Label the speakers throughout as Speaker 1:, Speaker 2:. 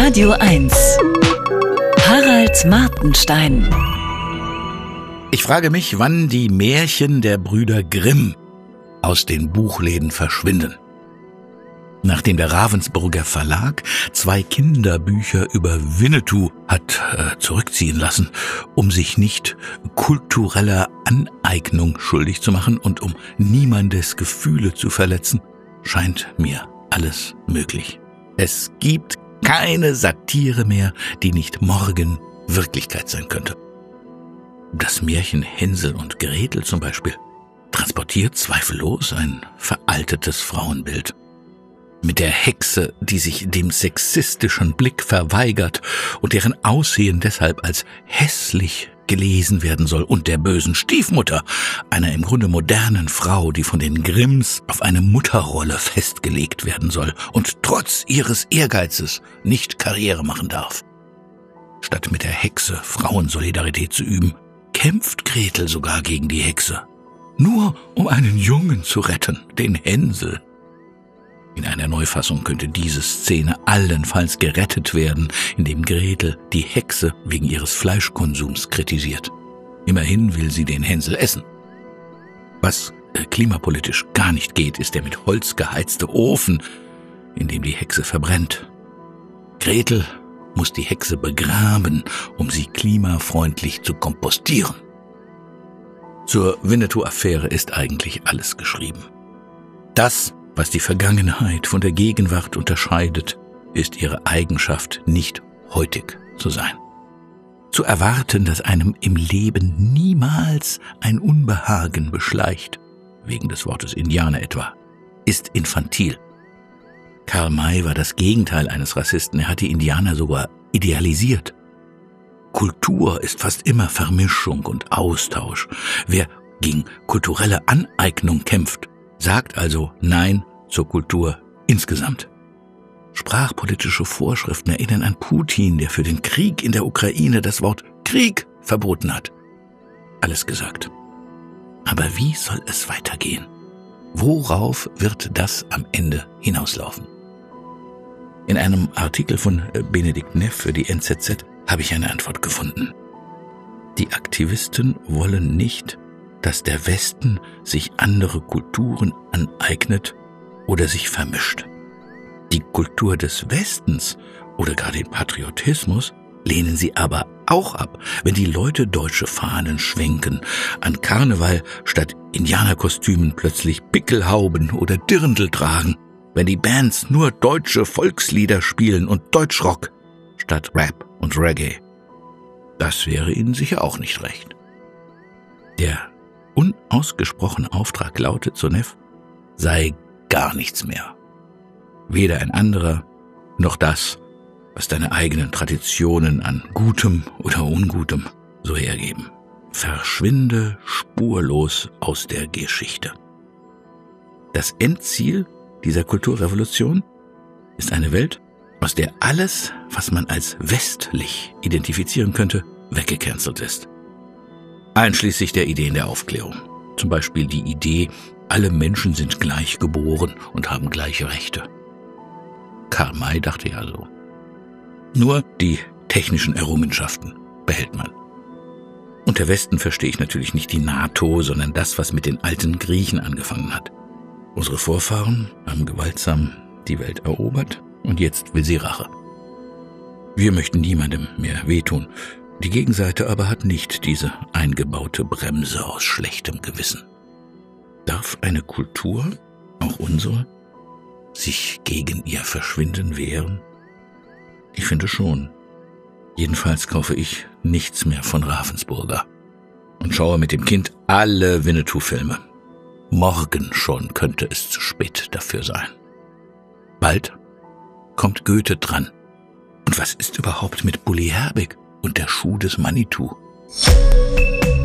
Speaker 1: Radio 1. Harald Martenstein.
Speaker 2: Ich frage mich, wann die Märchen der Brüder Grimm aus den Buchläden verschwinden. Nachdem der Ravensburger Verlag zwei Kinderbücher über Winnetou hat äh, zurückziehen lassen, um sich nicht kultureller Aneignung schuldig zu machen und um niemandes Gefühle zu verletzen, scheint mir alles möglich. Es gibt keine Satire mehr, die nicht morgen Wirklichkeit sein könnte. Das Märchen Hänsel und Gretel zum Beispiel transportiert zweifellos ein veraltetes Frauenbild. Mit der Hexe, die sich dem sexistischen Blick verweigert und deren Aussehen deshalb als hässlich gelesen werden soll, und der bösen Stiefmutter, einer im Grunde modernen Frau, die von den Grimms auf eine Mutterrolle festgelegt werden soll und trotz ihres Ehrgeizes nicht Karriere machen darf. Statt mit der Hexe Frauensolidarität zu üben, kämpft Gretel sogar gegen die Hexe. Nur um einen Jungen zu retten, den Hänsel. In einer Neufassung könnte diese Szene allenfalls gerettet werden, indem Gretel die Hexe wegen ihres Fleischkonsums kritisiert. Immerhin will sie den Hänsel essen. Was äh, klimapolitisch gar nicht geht, ist der mit Holz geheizte Ofen, in dem die Hexe verbrennt. Gretel muss die Hexe begraben, um sie klimafreundlich zu kompostieren. Zur Winnetou-Affäre ist eigentlich alles geschrieben. Das was die Vergangenheit von der Gegenwart unterscheidet, ist ihre Eigenschaft, nicht heutig zu sein. Zu erwarten, dass einem im Leben niemals ein Unbehagen beschleicht, wegen des Wortes Indianer etwa, ist infantil. Karl May war das Gegenteil eines Rassisten, er hat die Indianer sogar idealisiert. Kultur ist fast immer Vermischung und Austausch. Wer gegen kulturelle Aneignung kämpft, sagt also Nein zur Kultur insgesamt. Sprachpolitische Vorschriften erinnern an Putin, der für den Krieg in der Ukraine das Wort Krieg verboten hat. Alles gesagt. Aber wie soll es weitergehen? Worauf wird das am Ende hinauslaufen? In einem Artikel von Benedikt Neff für die NZZ habe ich eine Antwort gefunden. Die Aktivisten wollen nicht, dass der Westen sich andere Kulturen aneignet oder sich vermischt. Die Kultur des Westens oder gar den Patriotismus lehnen sie aber auch ab, wenn die Leute deutsche Fahnen schwenken, an Karneval statt Indianerkostümen plötzlich Pickelhauben oder Dirndl tragen, wenn die Bands nur deutsche Volkslieder spielen und Deutschrock statt Rap und Reggae. Das wäre ihnen sicher auch nicht recht. Der unausgesprochene Auftrag lautet, so Neff, sei gar nichts mehr. Weder ein anderer, noch das, was deine eigenen Traditionen an Gutem oder Ungutem so hergeben. Verschwinde spurlos aus der Geschichte. Das Endziel dieser Kulturrevolution ist eine Welt, aus der alles, was man als westlich identifizieren könnte, weggecancelt ist. Einschließlich der Ideen der Aufklärung. Zum Beispiel die Idee, alle Menschen sind gleich geboren und haben gleiche Rechte. Karl May dachte ja so. Nur die technischen Errungenschaften behält man. Unter Westen verstehe ich natürlich nicht die NATO, sondern das, was mit den alten Griechen angefangen hat. Unsere Vorfahren haben gewaltsam die Welt erobert und jetzt will sie Rache. Wir möchten niemandem mehr wehtun. Die Gegenseite aber hat nicht diese eingebaute Bremse aus schlechtem Gewissen. Darf eine Kultur, auch unsere, sich gegen ihr Verschwinden wehren? Ich finde schon. Jedenfalls kaufe ich nichts mehr von Ravensburger und schaue mit dem Kind alle Winnetou-Filme. Morgen schon könnte es zu spät dafür sein. Bald kommt Goethe dran. Und was ist überhaupt mit Bully Herbig und der Schuh des Manitou?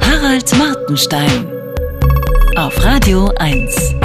Speaker 1: Harald Martenstein auf Radio 1.